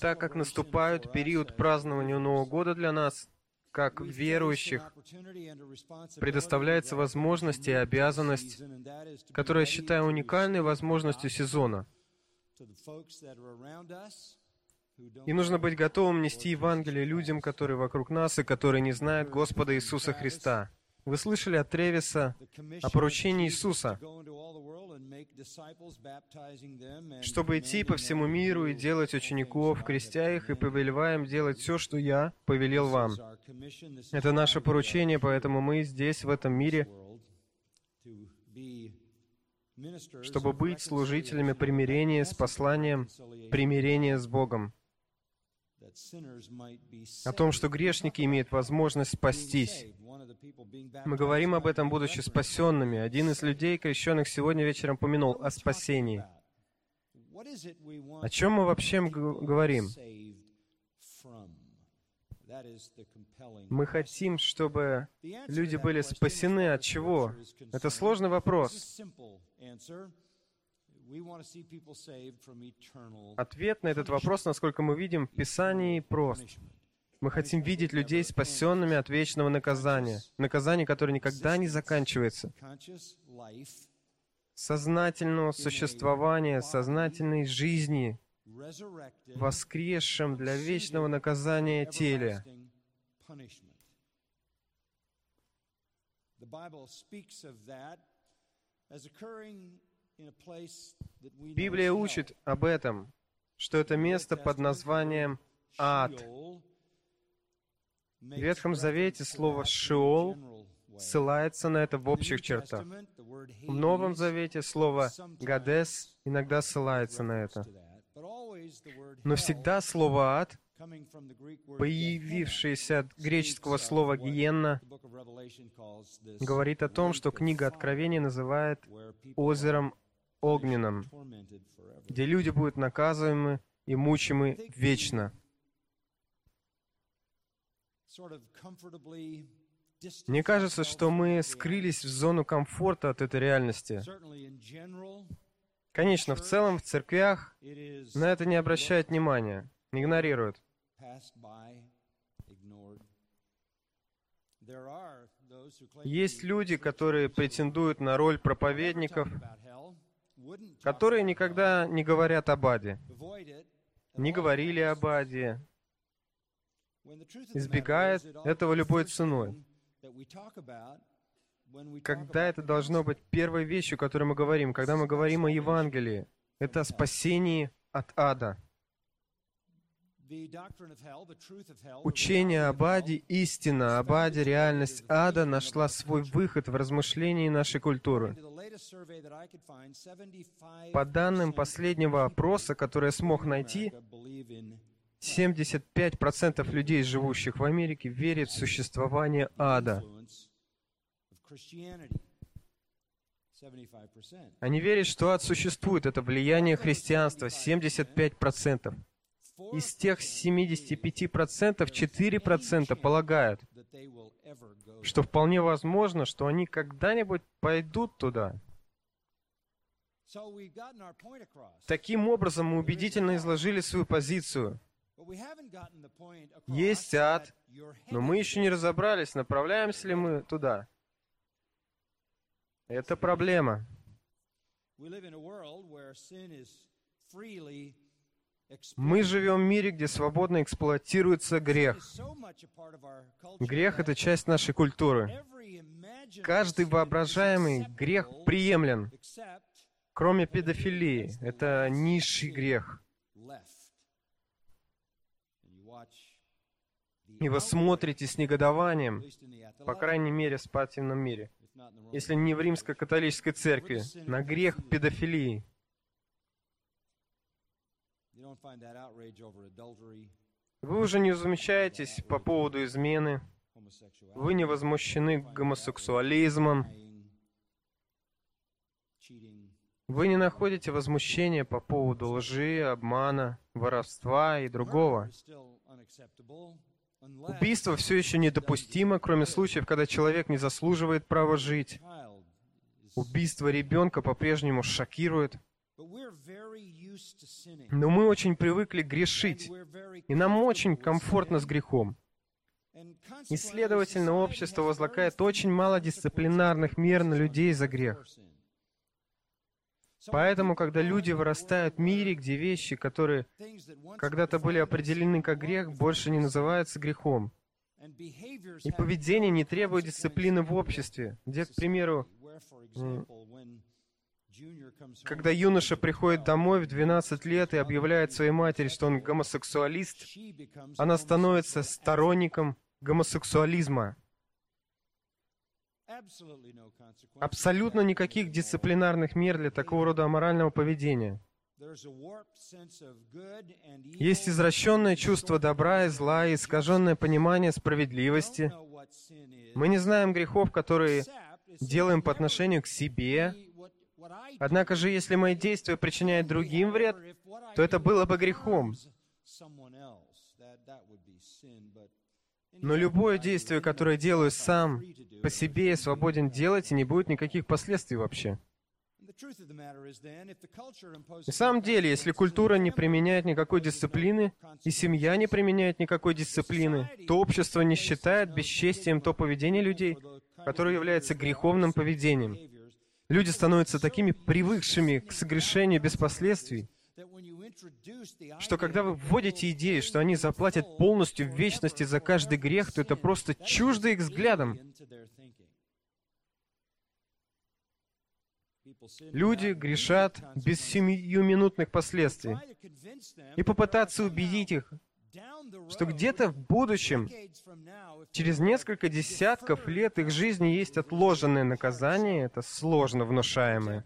Так как наступает период празднования Нового года для нас, как верующих, предоставляется возможность и обязанность, которую я считаю уникальной возможностью сезона. И нужно быть готовым нести Евангелие людям, которые вокруг нас и которые не знают Господа Иисуса Христа. Вы слышали от Тревиса о поручении Иисуса, чтобы идти по всему миру и делать учеников, крестя их и повелевая им делать все, что я повелел вам. Это наше поручение, поэтому мы здесь, в этом мире, чтобы быть служителями примирения с посланием примирения с Богом о том, что грешники имеют возможность спастись. Мы говорим об этом, будучи спасенными. Один из людей, крещенных сегодня вечером, помянул о спасении. О чем мы вообще говорим? Мы хотим, чтобы люди были спасены от чего? Это сложный вопрос. Ответ на этот вопрос, насколько мы видим в Писании, прост. Мы хотим видеть людей спасенными от вечного наказания, наказания, которое никогда не заканчивается, сознательного существования, сознательной жизни, воскресшем для вечного наказания теле. Библия учит об этом, что это место под названием ад. В Ветхом Завете слово «шиол» ссылается на это в общих чертах. В Новом Завете слово «гадес» иногда ссылается на это. Но всегда слово «ад», появившееся от греческого слова «гиенна», говорит о том, что книга Откровения называет озером огненном, где люди будут наказываемы и мучимы вечно. Мне кажется, что мы скрылись в зону комфорта от этой реальности. Конечно, в целом в церквях на это не обращают внимания, игнорируют. Есть люди, которые претендуют на роль проповедников, которые никогда не говорят об аде, не говорили об аде, избегают этого любой ценой. Когда это должно быть первой вещью, о которой мы говорим, когда мы говорим о Евангелии, это о спасении от ада. Учение об аде, истина об аде, реальность ада нашла свой выход в размышлении нашей культуры. По данным последнего опроса, который я смог найти, 75% людей, живущих в Америке, верят в существование ада. Они верят, что ад существует. Это влияние христианства. 75%. Из тех 75% 4% полагают, что вполне возможно, что они когда-нибудь пойдут туда. Таким образом, мы убедительно изложили свою позицию. Есть ад, но мы еще не разобрались, направляемся ли мы туда. Это проблема. Мы живем в мире, где свободно эксплуатируется грех. Грех — это часть нашей культуры. Каждый воображаемый грех приемлем, кроме педофилии. Это низший грех. И вы смотрите с негодованием, по крайней мере, в спортивном мире, если не в римской католической церкви, на грех педофилии. Вы уже не замечаетесь по поводу измены. Вы не возмущены гомосексуализмом. Вы не находите возмущения по поводу лжи, обмана, воровства и другого. Убийство все еще недопустимо, кроме случаев, когда человек не заслуживает права жить. Убийство ребенка по-прежнему шокирует. Но мы очень привыкли грешить, и нам очень комфортно с грехом. И, следовательно, общество возлагает очень мало дисциплинарных мер на людей за грех. Поэтому, когда люди вырастают в мире, где вещи, которые когда-то были определены как грех, больше не называются грехом, и поведение не требует дисциплины в обществе, где, к примеру, когда юноша приходит домой в 12 лет и объявляет своей матери, что он гомосексуалист, она становится сторонником гомосексуализма. Абсолютно никаких дисциплинарных мер для такого рода аморального поведения. Есть извращенное чувство добра и зла и искаженное понимание справедливости. Мы не знаем грехов, которые делаем по отношению к себе. Однако же, если мои действия причиняют другим вред, то это было бы грехом. Но любое действие, которое делаю сам, по себе я свободен делать, и не будет никаких последствий вообще. На самом деле, если культура не применяет никакой дисциплины, и семья не применяет никакой дисциплины, то общество не считает бесчестием то поведение людей, которое является греховным поведением. Люди становятся такими привыкшими к согрешению без последствий, что когда вы вводите идею, что они заплатят полностью в вечности за каждый грех, то это просто чуждо их взглядам. Люди грешат без семиминутных последствий. И попытаться убедить их, что где-то в будущем, через несколько десятков лет их жизни есть отложенное наказание, это сложно внушаемое.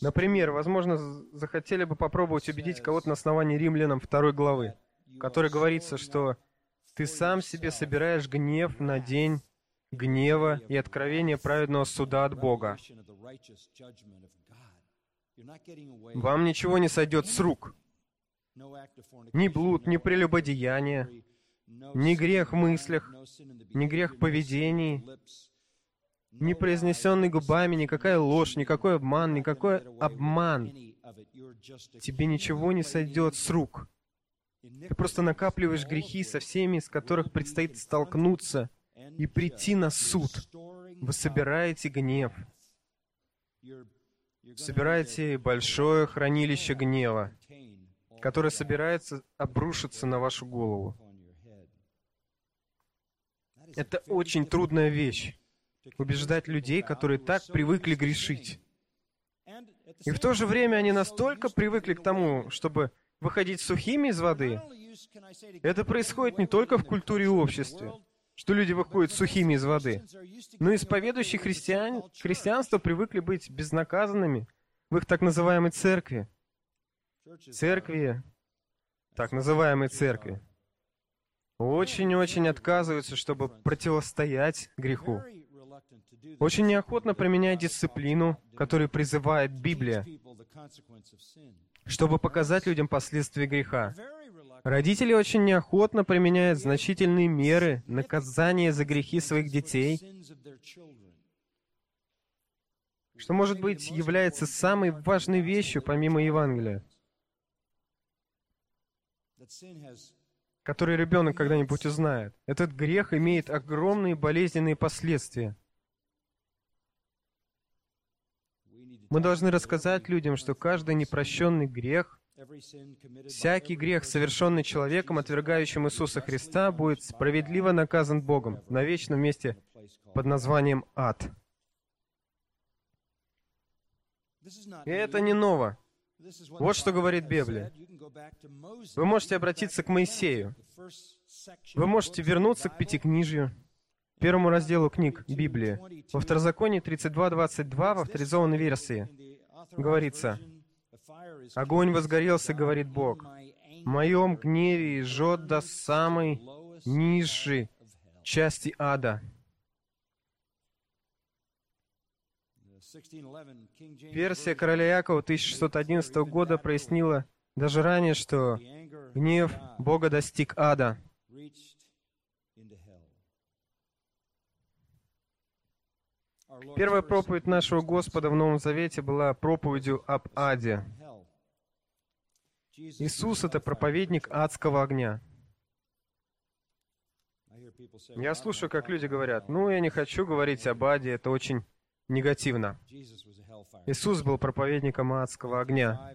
Например, возможно, захотели бы попробовать убедить кого-то на основании римлянам второй главы, в которой говорится, что ты сам себе собираешь гнев на день гнева и откровения праведного суда от Бога. Вам ничего не сойдет с рук. Ни блуд, ни прелюбодеяние, ни грех в мыслях, ни грех в поведении, ни произнесенный губами, никакая ложь, никакой обман, никакой обман. Тебе ничего не сойдет с рук. Ты просто накапливаешь грехи со всеми, с которых предстоит столкнуться и прийти на суд. Вы собираете гнев. Собираете большое хранилище гнева, которое собирается обрушиться на вашу голову. Это очень трудная вещь убеждать людей, которые так привыкли грешить. И в то же время они настолько привыкли к тому, чтобы выходить сухими из воды. Это происходит не только в культуре и обществе, что люди выходят сухими из воды, но исповедующие христиан, христианство привыкли быть безнаказанными в их так называемой церкви. Церкви, так называемой церкви, очень-очень отказываются, чтобы противостоять греху очень неохотно применяет дисциплину, которую призывает Библия, чтобы показать людям последствия греха. Родители очень неохотно применяют значительные меры наказания за грехи своих детей, что, может быть, является самой важной вещью помимо Евангелия, который ребенок когда-нибудь узнает. Этот грех имеет огромные болезненные последствия. Мы должны рассказать людям, что каждый непрощенный грех, всякий грех, совершенный человеком, отвергающим Иисуса Христа, будет справедливо наказан Богом на вечном месте под названием ад. И это не ново. Вот что говорит Библия. Вы можете обратиться к Моисею. Вы можете вернуться к Пятикнижию первому разделу книг Библии. Во Второзаконии 32.22 в авторизованной версии говорится, «Огонь возгорелся, говорит Бог, в моем гневе жжет до самой низшей части ада». Версия короля Якова 1611 года прояснила даже ранее, что гнев Бога достиг ада. Первая проповедь нашего Господа в Новом Завете была проповедью об аде. Иисус — это проповедник адского огня. Я слушаю, как люди говорят, ну, я не хочу говорить об аде, это очень негативно. Иисус был проповедником адского огня.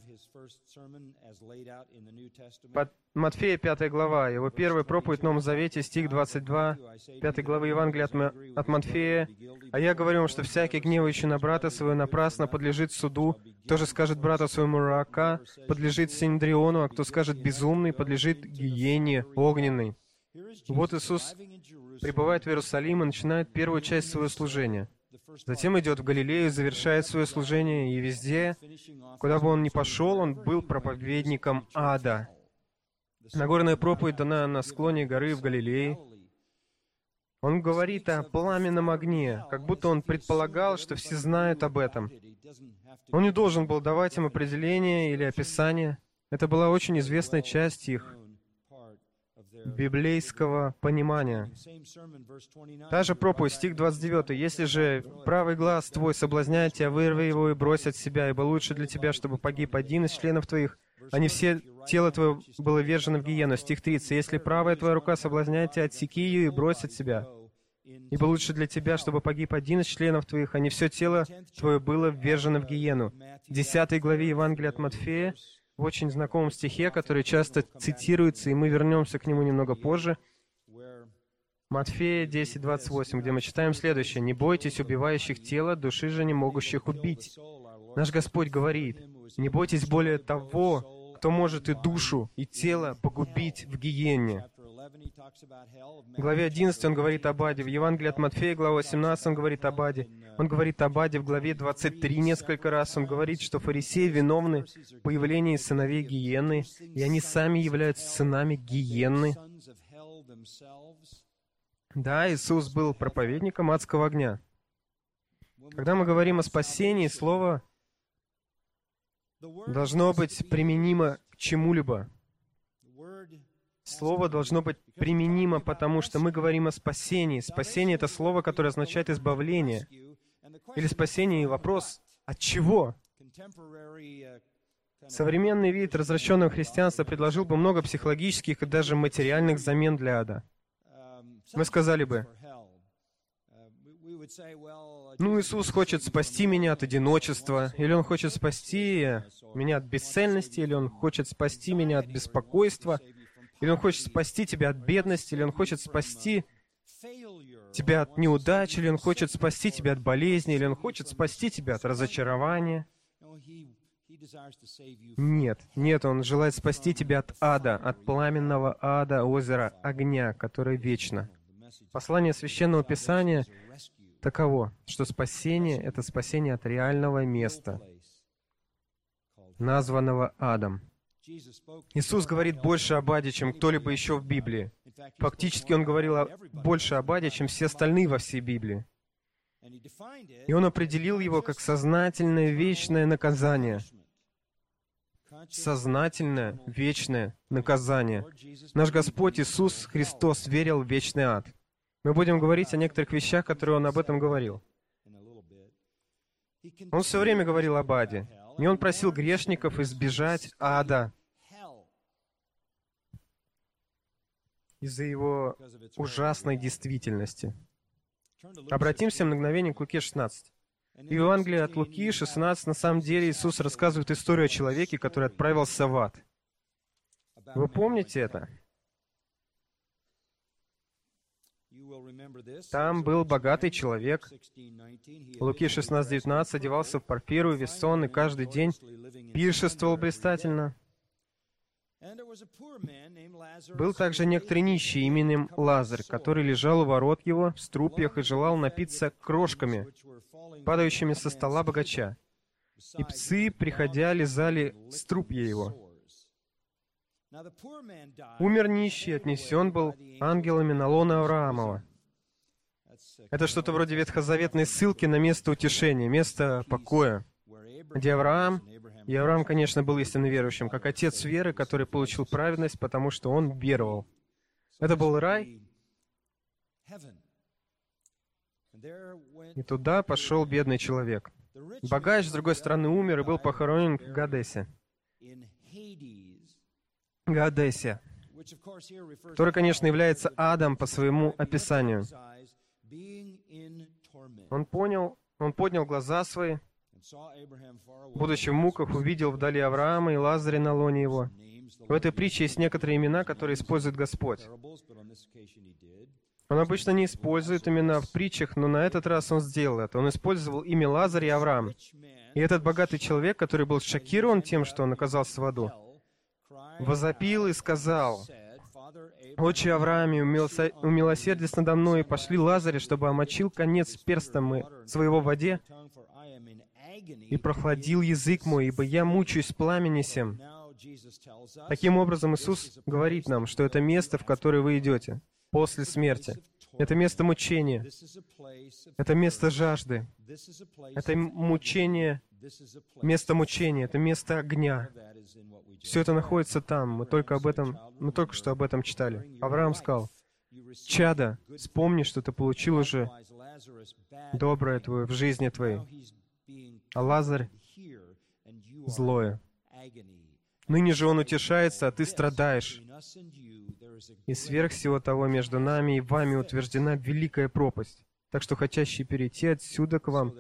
Под Матфея 5 глава, его первая проповедь в Новом Завете, стих 22, 5 главы Евангелия от, от Матфея. «А я говорю вам, что всякий гневающий на брата своего напрасно подлежит суду, кто же скажет брата своему рака, подлежит Синдриону, а кто скажет безумный, подлежит гиене огненной». Вот Иисус прибывает в Иерусалим и начинает первую часть своего служения — Затем идет в Галилею, завершает свое служение, и везде, куда бы он ни пошел, он был проповедником ада. Нагорная проповедь дана на склоне горы в Галилее. Он говорит о пламенном огне, как будто он предполагал, что все знают об этом. Он не должен был давать им определение или описание. Это была очень известная часть их библейского понимания. Та же проповедь, стих 29. «Если же правый глаз твой соблазняет тебя, вырви его и брось от себя, ибо лучше для тебя, чтобы погиб один из членов твоих, а не все тело твое было вержено в гиену». Стих 30. «Если правая твоя рука соблазняет тебя, отсеки ее и брось от себя, ибо лучше для тебя, чтобы погиб один из членов твоих, а не все тело твое было ввержено в гиену». В 10 главе Евангелия от Матфея в очень знакомом стихе, который часто цитируется, и мы вернемся к нему немного позже. Матфея 10:28, где мы читаем следующее. «Не бойтесь убивающих тело, души же не могущих убить». Наш Господь говорит, «Не бойтесь более того, кто может и душу, и тело погубить в гиене». В главе 11 он говорит об Аде. В Евангелии от Матфея, глава 18, он говорит об Аде. Он говорит об Аде в главе 23 несколько раз. Он говорит, что фарисеи виновны в появлении сыновей гиены, и они сами являются сынами гиены. Да, Иисус был проповедником адского огня. Когда мы говорим о спасении, слово должно быть применимо к чему-либо. Слово должно быть применимо, потому что мы говорим о спасении. Спасение — это слово, которое означает избавление. Или спасение и вопрос «от чего?». Современный вид развращенного христианства предложил бы много психологических и даже материальных замен для ада. Мы сказали бы, ну, Иисус хочет спасти меня от одиночества, или Он хочет спасти меня от бесцельности, или Он хочет спасти меня от беспокойства, или Он хочет спасти тебя от бедности, или Он хочет спасти тебя от неудач, или Он хочет спасти тебя от болезни, или Он хочет спасти тебя от разочарования. Нет, нет, Он желает спасти тебя от ада, от пламенного ада, озера огня, которое вечно. Послание Священного Писания таково, что спасение — это спасение от реального места, названного адом. Иисус говорит больше об аде, чем кто-либо еще в Библии. Фактически Он говорил о, больше об аде, чем все остальные во всей Библии. И Он определил его как сознательное вечное наказание. Сознательное вечное наказание. Наш Господь Иисус Христос верил в вечный ад. Мы будем говорить о некоторых вещах, которые Он об этом говорил. Он все время говорил об аде. И Он просил грешников избежать ада, из-за его ужасной действительности. Обратимся на мгновение к Луке 16. В Евангелии от Луки 16 на самом деле Иисус рассказывает историю о человеке, который отправился в ад. Вы помните это? Там был богатый человек. Луки 16.19 одевался в парфиру, весон, и каждый день пиршествовал блистательно. Был также некоторый нищий именем Лазарь, который лежал у ворот его в струпьях и желал напиться крошками, падающими со стола богача. И псы, приходя, лизали струпья его. Умер нищий, отнесен был ангелами на лоно Авраамова. Это что-то вроде ветхозаветной ссылки на место утешения, место покоя, где Авраам и Авраам, конечно, был истинно верующим, как отец веры, который получил праведность, потому что он веровал. Это был рай. И туда пошел бедный человек. Богач, с другой стороны, умер и был похоронен в Гадесе. Гадесе, который, конечно, является адом по своему описанию. Он понял, он поднял глаза свои, будучи в муках, увидел вдали Авраама и Лазаря на лоне его. В этой притче есть некоторые имена, которые использует Господь. Он обычно не использует имена в притчах, но на этот раз он сделал это. Он использовал имя Лазарь и Авраам. И этот богатый человек, который был шокирован тем, что он оказался в аду, возопил и сказал, «Отче Аврааме, умилосердись надо мной, и пошли Лазаря, чтобы омочил конец перстом своего в воде, и прохладил язык мой, ибо я мучаюсь пламени сем». Таким образом, Иисус говорит нам, что это место, в которое вы идете, после смерти. Это место мучения. Это место жажды. Это мучение, место мучения. Это место огня. Все это находится там. Мы только об этом, мы только что об этом читали. Авраам сказал, «Чада, вспомни, что ты получил уже доброе твое в жизни твоей, а Лазарь — злое. Ныне же он утешается, а ты страдаешь. И сверх всего того между нами и вами утверждена великая пропасть. Так что хотящие перейти отсюда к вам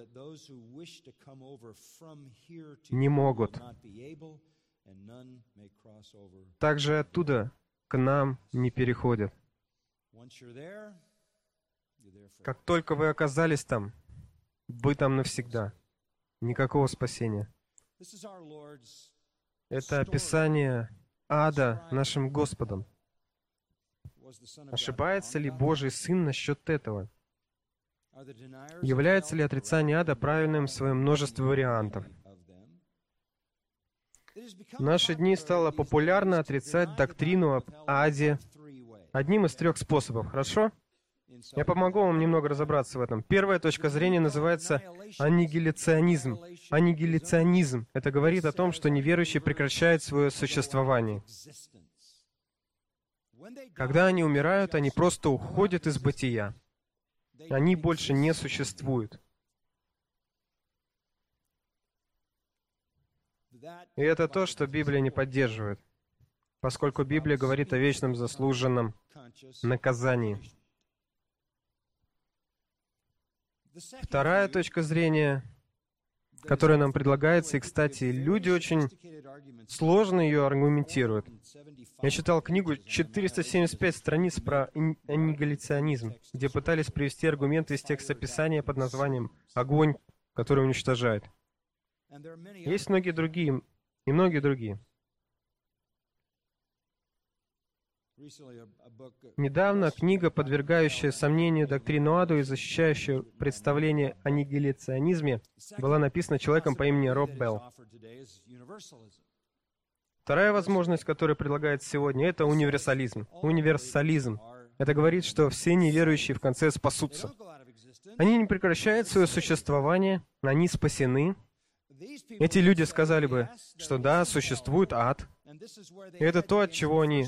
не могут. Также оттуда к нам не переходят. Как только вы оказались там, вы там навсегда. Никакого спасения. Это описание ада нашим Господом. Ошибается ли Божий Сын насчет этого? Является ли отрицание ада правильным в своем множестве вариантов? В наши дни стало популярно отрицать доктрину об аде одним из трех способов, хорошо? Я помогу вам немного разобраться в этом. Первая точка зрения называется аннигиляционизм. Аннигиляционизм — это говорит о том, что неверующий прекращает свое существование. Когда они умирают, они просто уходят из бытия. Они больше не существуют. И это то, что Библия не поддерживает, поскольку Библия говорит о вечном заслуженном наказании. Вторая точка зрения, которая нам предлагается, и, кстати, люди очень сложно ее аргументируют. Я читал книгу 475 страниц про аннигиляционизм, где пытались привести аргументы из текста Писания под названием «Огонь, который уничтожает». Есть многие другие, и многие другие. Недавно книга, подвергающая сомнению доктрину аду и защищающая представление о нигиляционизме, была написана человеком по имени Роб Белл. Вторая возможность, которая предлагается сегодня, это универсализм. Универсализм. Это говорит, что все неверующие в конце спасутся. Они не прекращают свое существование, они спасены. Эти люди сказали бы, что да, существует ад. И это то, от чего они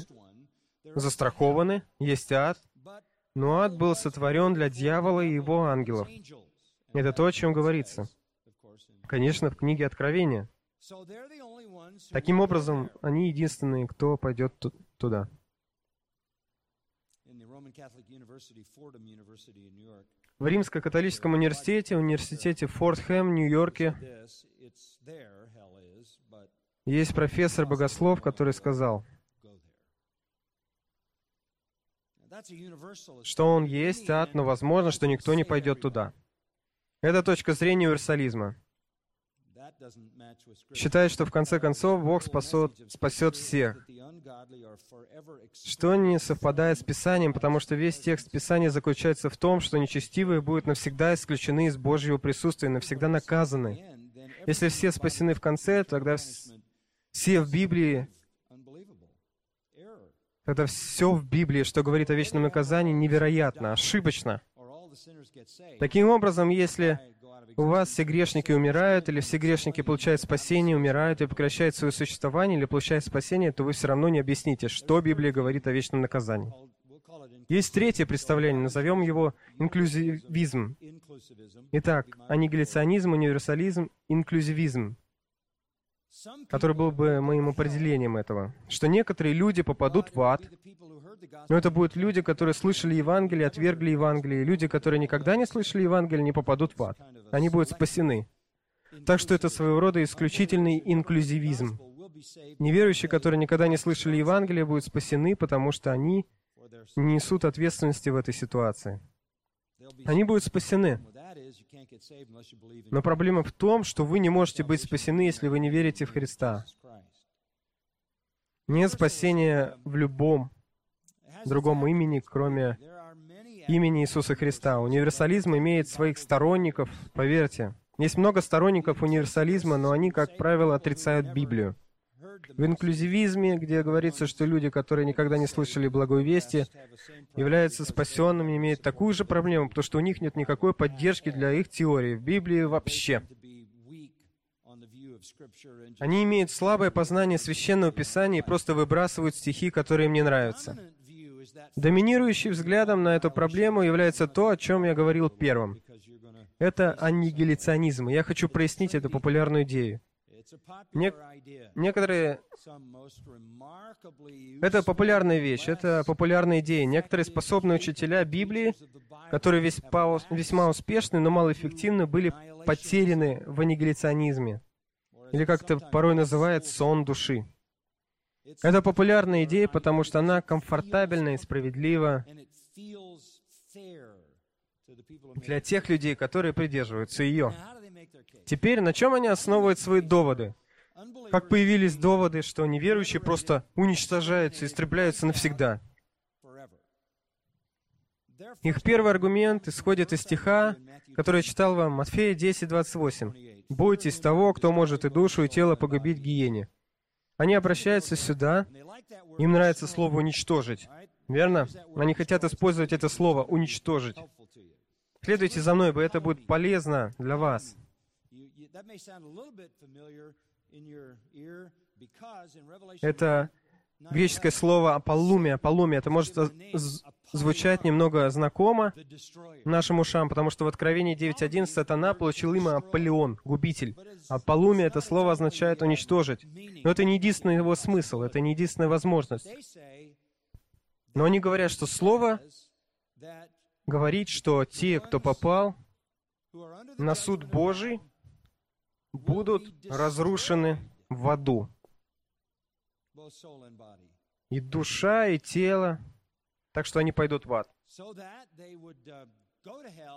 застрахованы, есть ад, но ад был сотворен для дьявола и его ангелов. Это то, о чем говорится. Конечно, в книге Откровения. Таким образом, они единственные, кто пойдет туда. В Римско-католическом университете, университете Фортхэм, Нью-Йорке, есть профессор-богослов, который сказал, что он есть ад, но возможно, что никто не пойдет туда. Это точка зрения универсализма. Считает, что в конце концов Бог спасет, спасет всех. Что не совпадает с Писанием, потому что весь текст Писания заключается в том, что нечестивые будут навсегда исключены из Божьего присутствия, навсегда наказаны. Если все спасены в конце, тогда все в Библии Тогда все в Библии, что говорит о вечном наказании, невероятно, ошибочно. Таким образом, если у вас все грешники умирают, или все грешники получают спасение, умирают и прекращают свое существование, или получают спасение, то вы все равно не объясните, что Библия говорит о вечном наказании. Есть третье представление, назовем его инклюзивизм. Итак, аннигиляционизм, универсализм, инклюзивизм который был бы моим определением этого, что некоторые люди попадут в ад, но это будут люди, которые слышали Евангелие, отвергли Евангелие, люди, которые никогда не слышали Евангелие, не попадут в ад. Они будут спасены. Так что это своего рода исключительный инклюзивизм. Неверующие, которые никогда не слышали Евангелие, будут спасены, потому что они несут ответственности в этой ситуации. Они будут спасены. Но проблема в том, что вы не можете быть спасены, если вы не верите в Христа. Нет спасения в любом другом имени, кроме имени Иисуса Христа. Универсализм имеет своих сторонников, поверьте. Есть много сторонников универсализма, но они, как правило, отрицают Библию. В инклюзивизме, где говорится, что люди, которые никогда не слышали благой вести, являются спасенными, имеют такую же проблему, потому что у них нет никакой поддержки для их теории в Библии вообще. Они имеют слабое познание священного писания и просто выбрасывают стихи, которые им не нравятся. Доминирующим взглядом на эту проблему является то, о чем я говорил первым. Это аннигиляционизм. Я хочу прояснить эту популярную идею. Не... Некоторые... Это популярная вещь, это популярная идея. Некоторые способные учителя Библии, которые весьма, весьма успешны, но малоэффективны, были потеряны в аннигиляционизме. Или как это порой называют «сон души». Это популярная идея, потому что она комфортабельна и справедлива для тех людей, которые придерживаются ее. Теперь на чем они основывают свои доводы? Как появились доводы, что неверующие просто уничтожаются, истребляются навсегда? Их первый аргумент исходит из стиха, который я читал вам, Матфея 10, 28. «Бойтесь того, кто может и душу, и тело погубить гиене». Они обращаются сюда, им нравится слово «уничтожить». Верно? Они хотят использовать это слово «уничтожить». Следуйте за мной, бы это будет полезно для вас. Это греческое слово «аполлумия». «Аполлумия» это может звучать немного знакомо нашим ушам, потому что в Откровении 9.1 сатана получил имя Аполеон, губитель. «Аполлумия» это слово означает «уничтожить». Но это не единственный его смысл, это не единственная возможность. Но они говорят, что слово говорит, что те, кто попал на суд Божий, будут разрушены в аду. И душа, и тело, так что они пойдут в ад.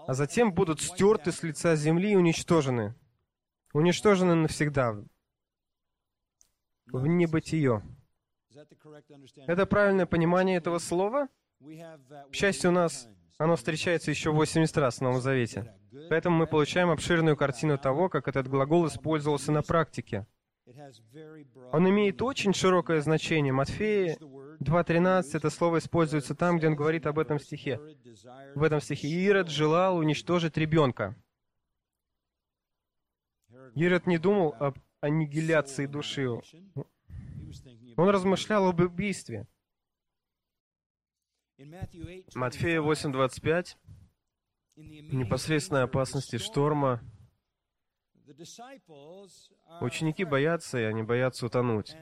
А затем будут стерты с лица земли и уничтожены. Уничтожены навсегда. В небытие. Это правильное понимание этого слова? К счастью, у нас оно встречается еще 80 раз в Новом Завете. Поэтому мы получаем обширную картину того, как этот глагол использовался на практике. Он имеет очень широкое значение. Матфея 2.13 это слово используется там, где он говорит об этом стихе. В этом стихе Ирод желал уничтожить ребенка. Ирод не думал об аннигиляции души. Он размышлял об убийстве. Матфея 8.25 непосредственной опасности шторма ученики боятся, и они боятся утонуть.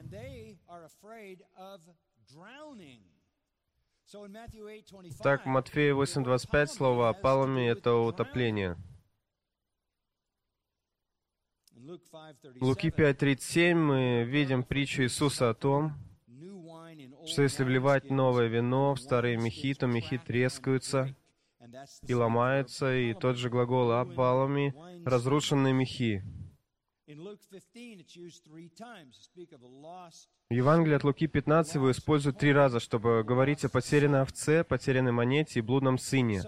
Так, в Матфея 8.25 слово о палуме — это утопление. Луки 5.37 мы видим притчу Иисуса о том, что если вливать новое вино в старые мехи, то мехи трескаются и ломаются, и тот же глагол «обвалами» — разрушенные мехи. В Евангелии от Луки 15 его используют три раза, чтобы говорить о потерянной овце, потерянной монете и блудном сыне.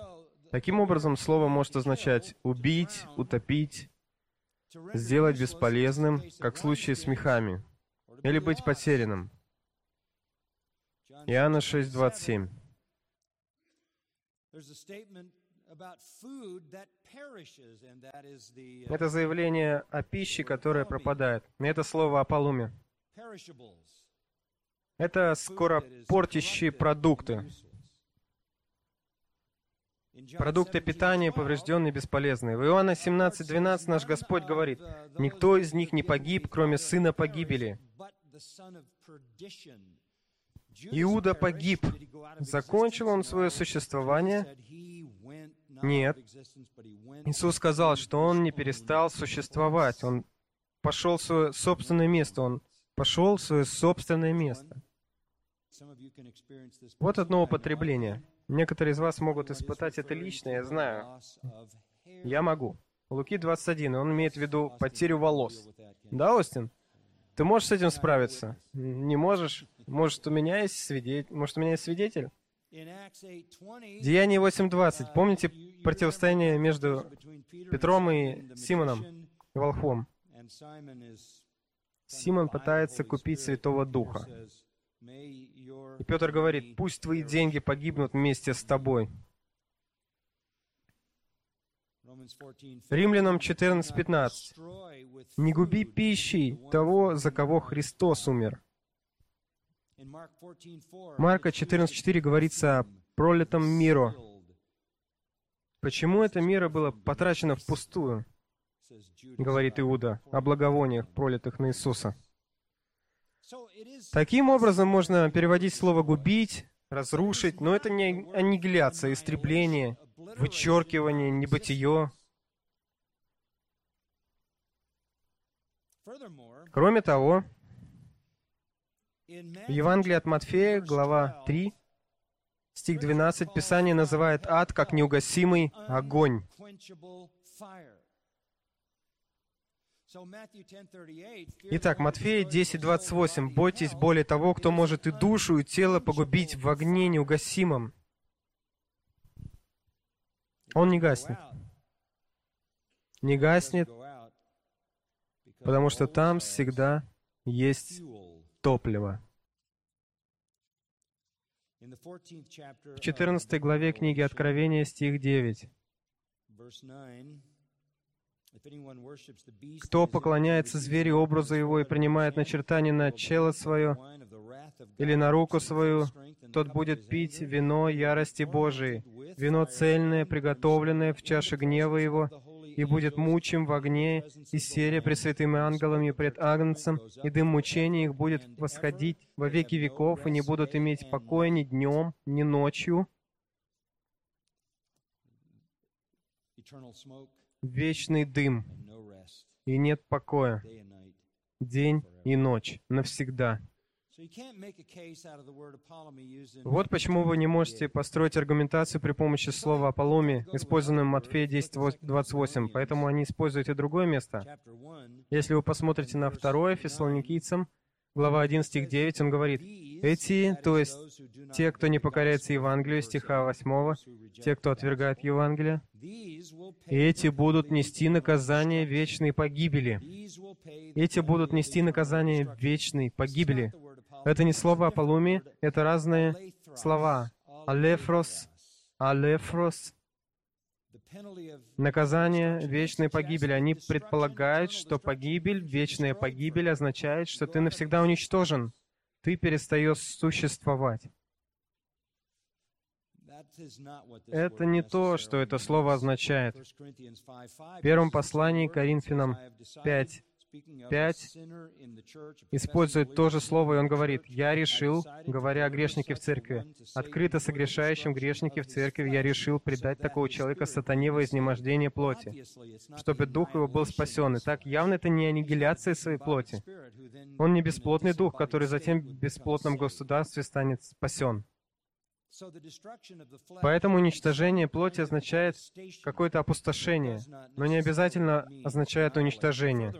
Таким образом, слово может означать «убить», «утопить», «сделать бесполезным», как в случае с мехами, или быть потерянным. Иоанна 6:27. Это заявление о пище, которая пропадает. Это слово о полуме. Это скоро портящие продукты. Продукты питания поврежденные и бесполезные. В Иоанна 17.12 наш Господь говорит, «Никто из них не погиб, кроме сына погибели». Иуда погиб. Закончил он свое существование? Нет. Иисус сказал, что он не перестал существовать. Он пошел в свое собственное место. Он пошел в свое собственное место. Вот одно употребление. Некоторые из вас могут испытать это лично, я знаю. Я могу. Луки 21, он имеет в виду потерю волос. Да, Остин? Ты можешь с этим справиться? Не можешь? Может, у меня есть свидетель? Может, у меня есть свидетель? Деяние 8.20. Помните противостояние между Петром и Симоном, Волхвом? Симон пытается купить Святого Духа. И Петр говорит, пусть твои деньги погибнут вместе с тобой. Римлянам 14.15. «Не губи пищей того, за кого Христос умер». Марка 14.4 говорится о пролитом миру. Почему это мира было потрачено впустую? Говорит Иуда о благовониях, пролитых на Иисуса. Таким образом можно переводить слово «губить», «разрушить», но это не аннигиляция, истребление, вычеркивание, небытие. Кроме того, в Евангелии от Матфея, глава 3, стих 12, Писание называет ад как неугасимый огонь. Итак, Матфея 10.28. «Бойтесь более того, кто может и душу, и тело погубить в огне неугасимом». Он не гаснет. Не гаснет, потому что там всегда есть топливо. В 14 главе книги Откровения, стих 9. Кто поклоняется зверю образу его и принимает начертание на чело свое или на руку свою, тот будет пить вино ярости Божией, вино цельное, приготовленное в чаше гнева его, и будет мучим в огне и сере пред святыми ангелами пред Агнцем, и дым мучения их будет восходить во веки веков, и не будут иметь покоя ни днем, ни ночью вечный дым, и нет покоя, день и ночь, навсегда. Вот почему вы не можете построить аргументацию при помощи слова «Аполломе», использованным в Матфея 10.28, поэтому они используют и другое место. Если вы посмотрите на второе Фессалоникийцам, глава 1, стих 9, он говорит, «Эти, то есть те, кто не покоряется Евангелию, стиха 8, те, кто отвергает Евангелие, эти будут нести наказание вечной погибели. Эти будут нести наказание вечной погибели». Это не слово Аполлуми, это разные слова. Алефрос, алефрос, Наказание вечной погибели. Они предполагают, что погибель, вечная погибель означает, что ты навсегда уничтожен. Ты перестаешь существовать. Это не то, что это слово означает. В первом послании Коринфянам 5, 5 использует то же слово, и он говорит, «Я решил, говоря о грешнике в церкви, открыто согрешающем грешнике в церкви, я решил предать такого человека сатане во изнемождение плоти, чтобы дух его был спасен». И так явно это не аннигиляция своей плоти. Он не бесплотный дух, который затем в бесплотном государстве станет спасен. Поэтому уничтожение плоти означает какое-то опустошение, но не обязательно означает уничтожение.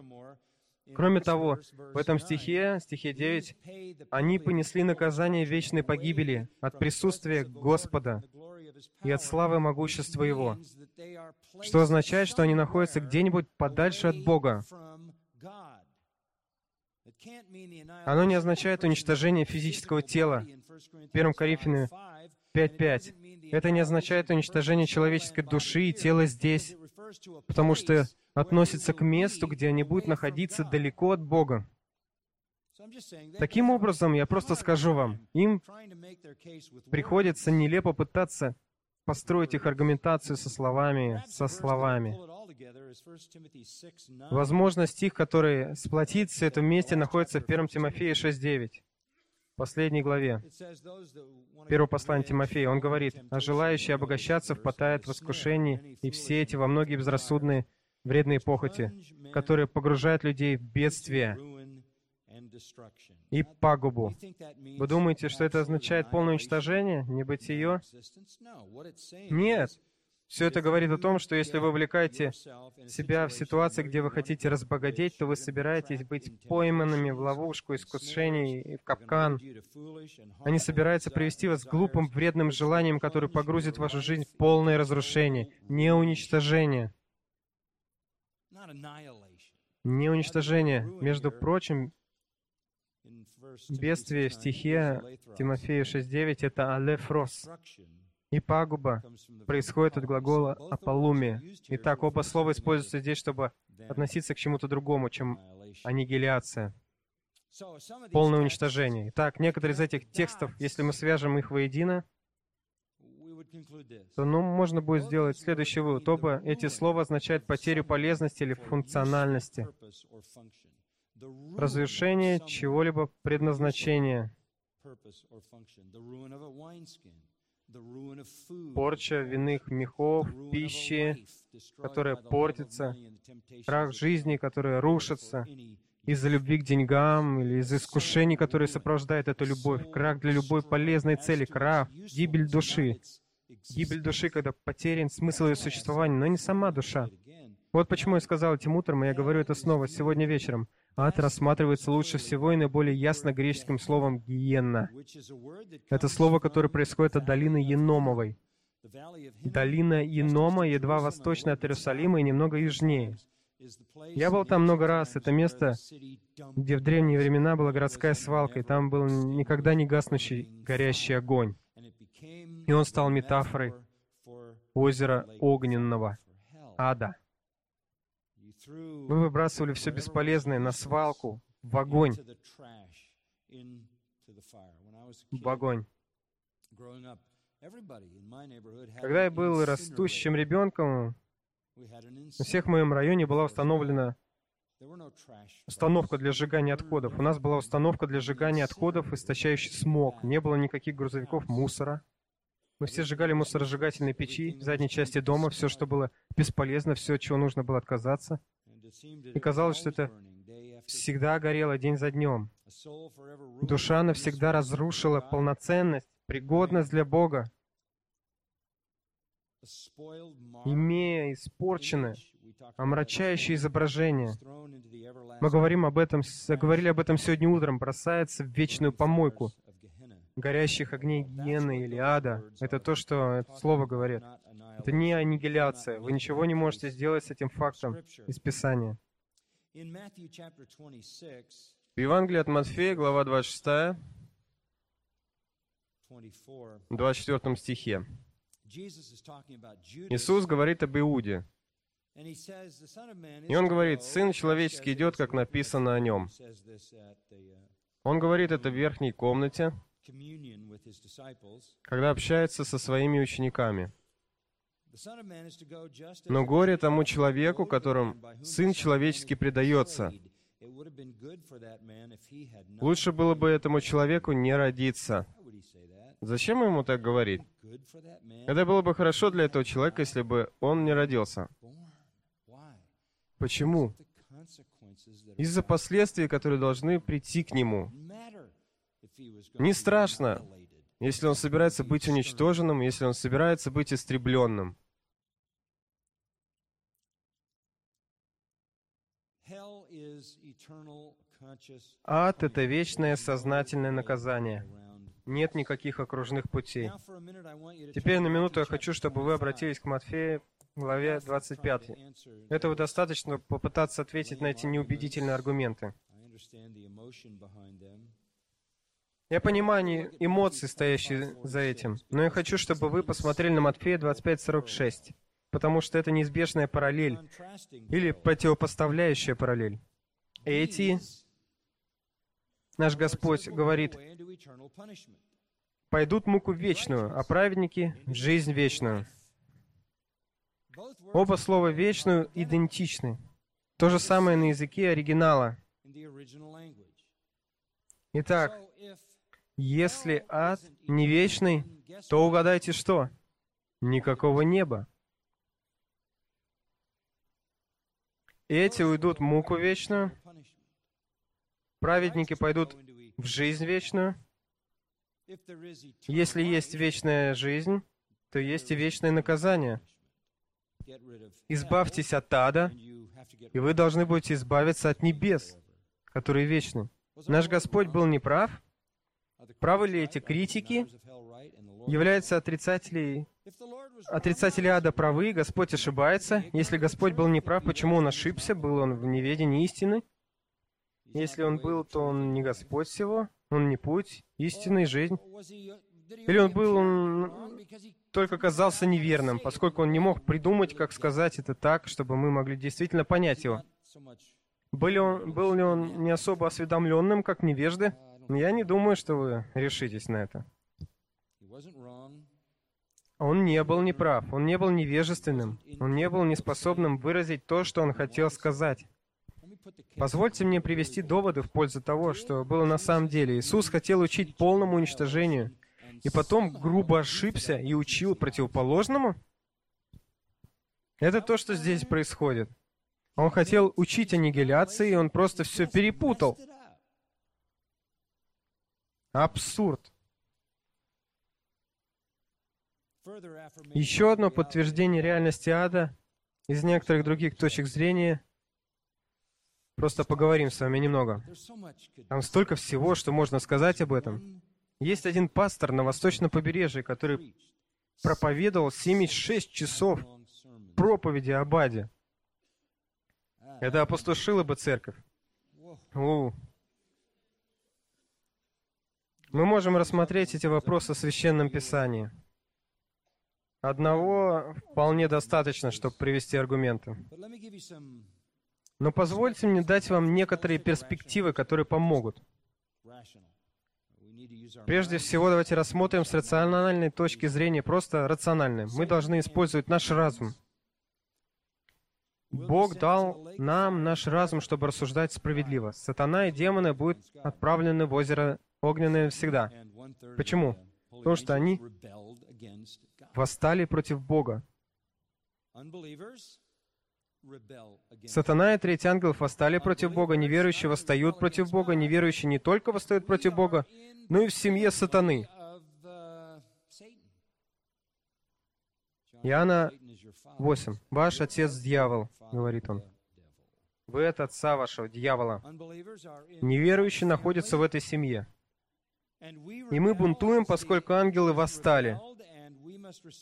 Кроме того, в этом стихе, стихе 9, они понесли наказание вечной погибели от присутствия Господа и от славы могущества Его, что означает, что они находятся где-нибудь подальше от Бога. Оно не означает уничтожение физического тела. 1 Коринфянам 5.5. Это не означает уничтожение человеческой души и тела здесь, потому что относится к месту, где они будут находиться далеко от Бога. Таким образом, я просто скажу вам, им приходится нелепо пытаться построить их аргументацию со словами, со словами. Возможно, стих, который сплотит все это вместе, находится в 1 Тимофея 6.9, последней главе. Первого послания Тимофея. Он говорит, «А желающие обогащаться впадают в искушение, и все эти во многие безрассудные вредные похоти, которые погружают людей в бедствие и пагубу. Вы думаете, что это означает полное уничтожение, небытие? Нет. Все это говорит о том, что если вы увлекаете себя в ситуации, где вы хотите разбогатеть, то вы собираетесь быть пойманными в ловушку искушений и в капкан. Они собираются привести вас к глупым, вредным желаниям, которые погрузят вашу жизнь в полное разрушение, не уничтожение. Не уничтожение. Между прочим, бедствие в стихе Тимофея 6.9 — это алефрос. И пагуба происходит от глагола «аполуми». Итак, оба слова используются здесь, чтобы относиться к чему-то другому, чем аннигиляция, полное уничтожение. Итак, некоторые из этих текстов, если мы свяжем их воедино, то ну, можно будет сделать следующий вывод. Оба эти слова означают потерю полезности или функциональности, разрушение чего-либо предназначения, порча винных мехов, пищи, которая портится, крах жизни, которая рушится из-за любви к деньгам или из искушений, которые сопровождают эту любовь, крах для любой полезной цели, крах, гибель души. Гибель души, когда потерян смысл ее существования, но не сама душа. Вот почему я сказал этим утром, и я говорю это снова сегодня вечером. Ад рассматривается лучше всего и наиболее ясно греческим словом «гиенна». Это слово, которое происходит от долины Еномовой. Долина Енома едва восточнее от Иерусалима и немного южнее. Я был там много раз. Это место, где в древние времена была городская свалка, и там был никогда не гаснущий горящий огонь. И он стал метафорой озера огненного, ада. Вы выбрасывали все бесполезное на свалку, в огонь. В огонь. Когда я был растущим ребенком, у всех в моем районе была установлена установка для сжигания отходов. У нас была установка для сжигания отходов, истощающий смог. Не было никаких грузовиков мусора. Мы все сжигали мусоросжигательные печи в задней части дома, все, что было бесполезно, все, от чего нужно было отказаться. И казалось, что это всегда горело день за днем. Душа навсегда разрушила полноценность, пригодность для Бога. Имея испорченное, омрачающее изображение. Мы говорим об этом, говорили об этом сегодня утром, бросается в вечную помойку горящих огней гиены или ада. Это то, что это слово говорит. Это не аннигиляция. Вы ничего не можете сделать с этим фактом из Писания. В Евангелии от Матфея, глава 26, 24 стихе. Иисус говорит об Иуде. И он говорит, «Сын человеческий идет, как написано о нем». Он говорит это в верхней комнате, когда общается со своими учениками. Но горе тому человеку, которым Сын Человеческий предается. Лучше было бы этому человеку не родиться. Зачем ему так говорить? Это было бы хорошо для этого человека, если бы он не родился. Почему? Из-за последствий, которые должны прийти к нему. Не страшно, если он собирается быть уничтоженным, если он собирается быть истребленным. Ад — это вечное сознательное наказание. Нет никаких окружных путей. Теперь на минуту я хочу, чтобы вы обратились к Матфею, главе 25. Этого достаточно попытаться ответить на эти неубедительные аргументы. Я понимаю эмоции, стоящие за этим, но я хочу, чтобы вы посмотрели на Матфея 25.46, потому что это неизбежная параллель или противопоставляющая параллель. Эти, наш Господь говорит, пойдут муку вечную, а праведники — жизнь вечную. Оба слова «вечную» идентичны. То же самое на языке оригинала. Итак, если ад не вечный, то угадайте что? Никакого неба. Эти уйдут в муку вечную, праведники пойдут в жизнь вечную. Если есть вечная жизнь, то есть и вечное наказание. Избавьтесь от ада, и вы должны будете избавиться от небес, которые вечны. Наш Господь был неправ? Правы ли эти критики? Являются отрицатели, отрицатели ада правы, Господь ошибается? Если Господь был неправ, почему Он ошибся? Был Он в неведении истины? Если Он был, то Он не Господь всего? Он не путь, истина и жизнь? Или Он был, Он только казался неверным, поскольку Он не мог придумать, как сказать это так, чтобы мы могли действительно понять Его? Был он, был ли он не особо осведомленным, как невежды? Я не думаю, что вы решитесь на это. Он не был неправ, он не был невежественным, он не был неспособным выразить то, что он хотел сказать. Позвольте мне привести доводы в пользу того, что было на самом деле. Иисус хотел учить полному уничтожению, и потом грубо ошибся и учил противоположному? Это то, что здесь происходит. Он хотел учить аннигиляции, и он просто все перепутал. Абсурд. Еще одно подтверждение реальности ада из некоторых других точек зрения. Просто поговорим с вами немного. Там столько всего, что можно сказать об этом. Есть один пастор на восточном побережье, который проповедовал 76 часов проповеди об аде. Это опустошило бы церковь. У. Мы можем рассмотреть эти вопросы в Священном Писании. Одного вполне достаточно, чтобы привести аргументы. Но позвольте мне дать вам некоторые перспективы, которые помогут. Прежде всего, давайте рассмотрим с рациональной точки зрения, просто рациональной. Мы должны использовать наш разум. Бог дал нам наш разум, чтобы рассуждать справедливо. Сатана и демоны будут отправлены в озеро огненное всегда. Почему? Потому что они восстали против Бога. Сатана и третий ангел восстали против Бога, неверующие восстают против Бога, неверующие не только восстают против Бога, но и в семье сатаны. Иоанна 8. «Ваш отец дьявол», — говорит он. «Вы от отца вашего, дьявола». Неверующие находятся в этой семье. И мы бунтуем, поскольку ангелы восстали.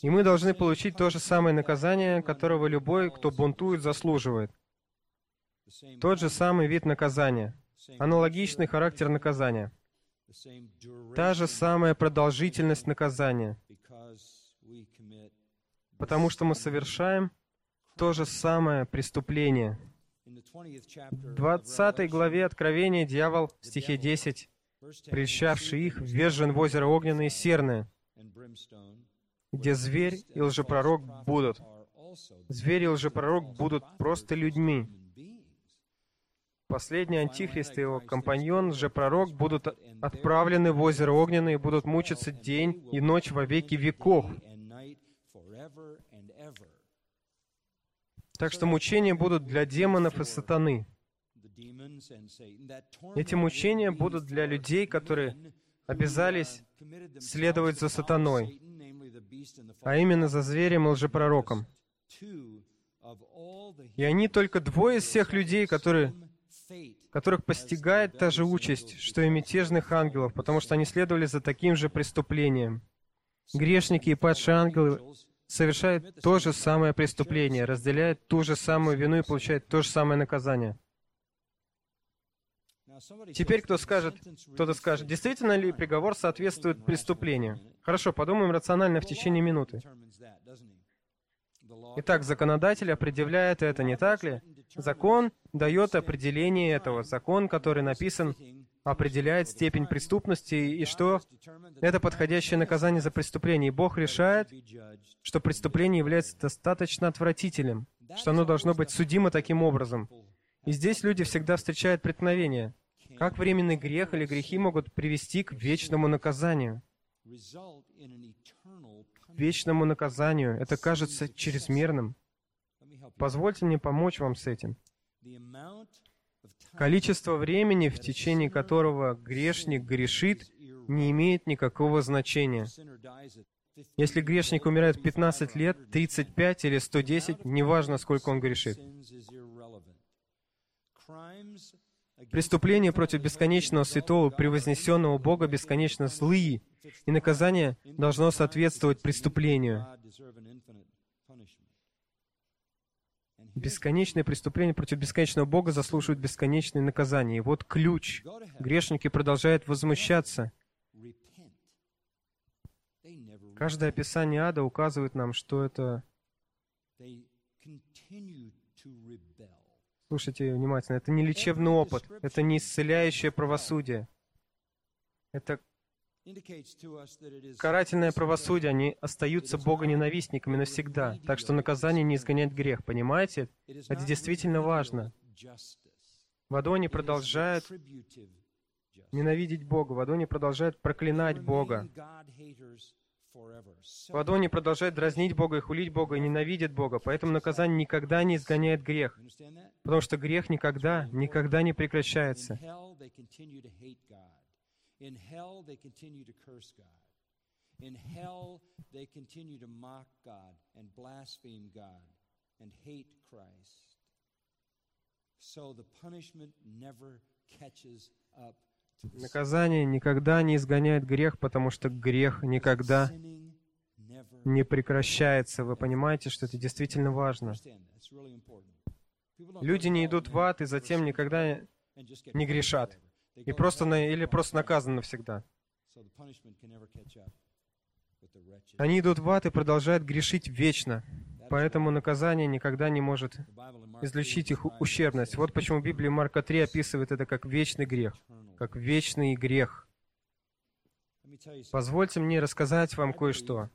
И мы должны получить то же самое наказание, которого любой, кто бунтует, заслуживает. Тот же самый вид наказания. Аналогичный характер наказания. Та же самая продолжительность наказания потому что мы совершаем то же самое преступление. В 20 главе Откровения дьявол, в стихе 10, прельщавший их, ввержен в озеро огненное и серное, где зверь и лжепророк будут. Зверь и лжепророк будут просто людьми. Последний антихрист и его компаньон, лжепророк, будут отправлены в озеро огненное и будут мучиться день и ночь во веки веков. Так что мучения будут для демонов и сатаны. Эти мучения будут для людей, которые обязались следовать за сатаной, а именно за зверем и лжепророком. И они только двое из всех людей, которые, которых постигает та же участь, что и мятежных ангелов, потому что они следовали за таким же преступлением. Грешники и падшие ангелы совершает то же самое преступление, разделяет ту же самую вину и получает то же самое наказание. Теперь кто скажет, кто-то скажет, действительно ли приговор соответствует преступлению? Хорошо, подумаем рационально в течение минуты. Итак, законодатель определяет это, не так ли? Закон дает определение этого. Закон, который написан определяет степень преступности и что это подходящее наказание за преступление. И Бог решает, что преступление является достаточно отвратительным, что оно должно быть судимо таким образом. И здесь люди всегда встречают преткновение. Как временный грех или грехи могут привести к вечному наказанию? Вечному наказанию. Это кажется чрезмерным. Позвольте мне помочь вам с этим. Количество времени, в течение которого грешник грешит, не имеет никакого значения. Если грешник умирает в 15 лет, 35 или 110, неважно, сколько он грешит. Преступления против бесконечного святого, превознесенного Бога бесконечно злые, и наказание должно соответствовать преступлению. Бесконечные преступления против бесконечного Бога заслуживают бесконечные наказания. И вот ключ. Грешники продолжают возмущаться. Каждое описание ада указывает нам, что это... Слушайте внимательно. Это не лечебный опыт. Это не исцеляющее правосудие. Это Карательное правосудие, они остаются богоненавистниками навсегда, так что наказание не изгоняет грех, понимаете? Это действительно важно. В аду они продолжают ненавидеть Бога, в аду они продолжают проклинать Бога. В аду они продолжают дразнить Бога и хулить Бога, и ненавидят Бога, поэтому наказание никогда не изгоняет грех, потому что грех никогда, никогда не прекращается. In hell, they continue to curse God. In hell, they continue to mock God and blaspheme God and hate Christ. So the punishment never catches up Наказание никогда не изгоняет грех, потому что грех никогда не прекращается. Вы понимаете, что это действительно важно. Люди не идут в ад и затем никогда не грешат. И просто на, или просто наказаны навсегда. Они идут в ад и продолжают грешить вечно. Поэтому наказание никогда не может излечить их ущербность. Вот почему Библия Марка 3 описывает это как вечный грех, как вечный грех. Позвольте мне рассказать вам кое-что.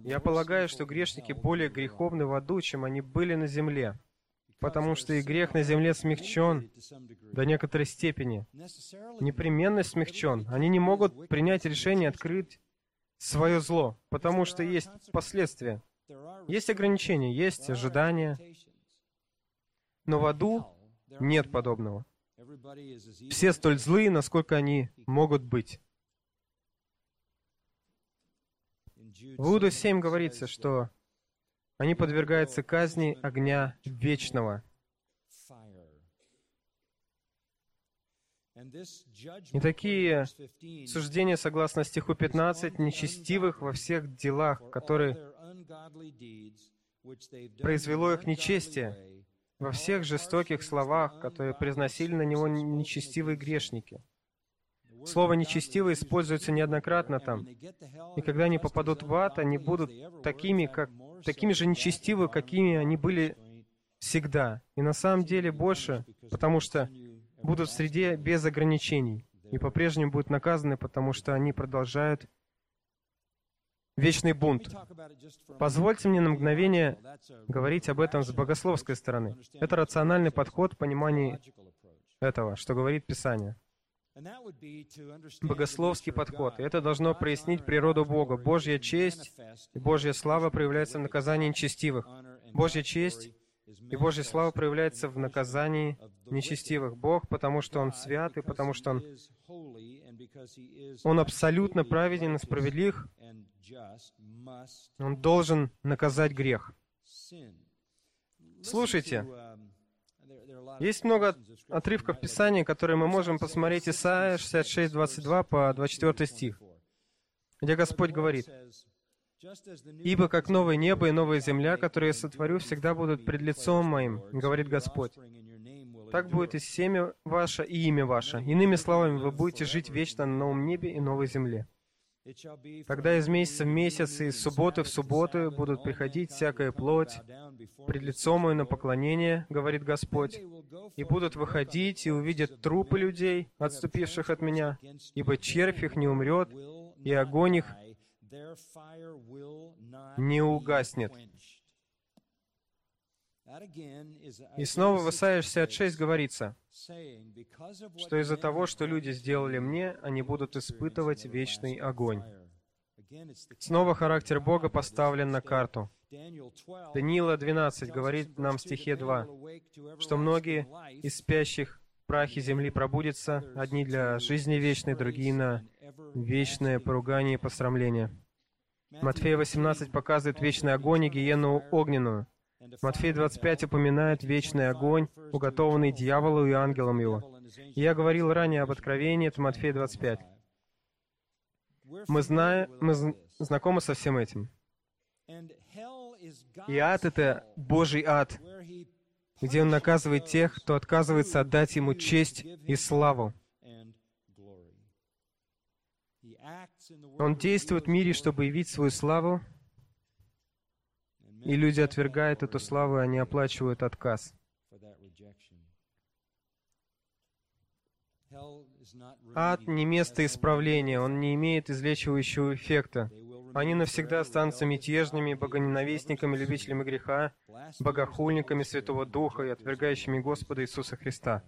Я полагаю, что грешники более греховны в аду, чем они были на земле потому что и грех на земле смягчен до некоторой степени. Непременно смягчен. Они не могут принять решение открыть свое зло, потому что есть последствия. Есть ограничения, есть ожидания. Но в аду нет подобного. Все столь злые, насколько они могут быть. В Иуда 7 говорится, что они подвергаются казни огня вечного. И такие суждения, согласно стиху 15, нечестивых во всех делах, которые произвело их нечестие, во всех жестоких словах, которые произносили на него нечестивые грешники. Слово «нечестивый» используется неоднократно там. И когда они попадут в ад, они будут такими, как такими же нечестивы, какими они были всегда. И на самом деле больше, потому что будут в среде без ограничений. И по-прежнему будут наказаны, потому что они продолжают вечный бунт. Позвольте мне на мгновение говорить об этом с богословской стороны. Это рациональный подход в понимании этого, что говорит Писание богословский подход. И это должно прояснить природу Бога. Божья честь и Божья слава проявляются в наказании нечестивых. Божья честь и Божья слава проявляется в наказании нечестивых. Бог, потому что Он свят, и потому что Он, Он абсолютно праведен и справедлив, Он должен наказать грех. Слушайте, есть много отрывков Писания, которые мы можем посмотреть. Исайя 66, 22 по 24 стих, где Господь говорит, «Ибо как новое небо и новая земля, которые я сотворю, всегда будут пред лицом моим, говорит Господь. Так будет и семя ваше, и имя ваше. Иными словами, вы будете жить вечно на новом небе и новой земле». Тогда из месяца в месяц и из субботы в субботу будут приходить всякая плоть пред лицом мою на поклонение, говорит Господь, и будут выходить и увидят трупы людей, отступивших от меня, ибо червь их не умрет, и огонь их не угаснет. И снова в Исаии 66 говорится, что из-за того, что люди сделали мне, они будут испытывать вечный огонь. Снова характер Бога поставлен на карту. Даниила 12 говорит нам в стихе 2, что многие из спящих прахе земли пробудятся, одни для жизни вечной, другие на вечное поругание и посрамление. Матфея 18 показывает вечный огонь и гиену огненную. Матфей 25 упоминает вечный огонь, уготованный дьяволу и ангелам его. Я говорил ранее об откровении, это Матфей 25. Мы знаем, мы знакомы со всем этим. И ад — это Божий ад, где Он наказывает тех, кто отказывается отдать Ему честь и славу. Он действует в мире, чтобы явить свою славу, и люди отвергают эту славу, и они оплачивают отказ. Ад не место исправления, он не имеет излечивающего эффекта. Они навсегда останутся мятежными, богоненавистниками, любителями греха, богохульниками Святого Духа и отвергающими Господа Иисуса Христа.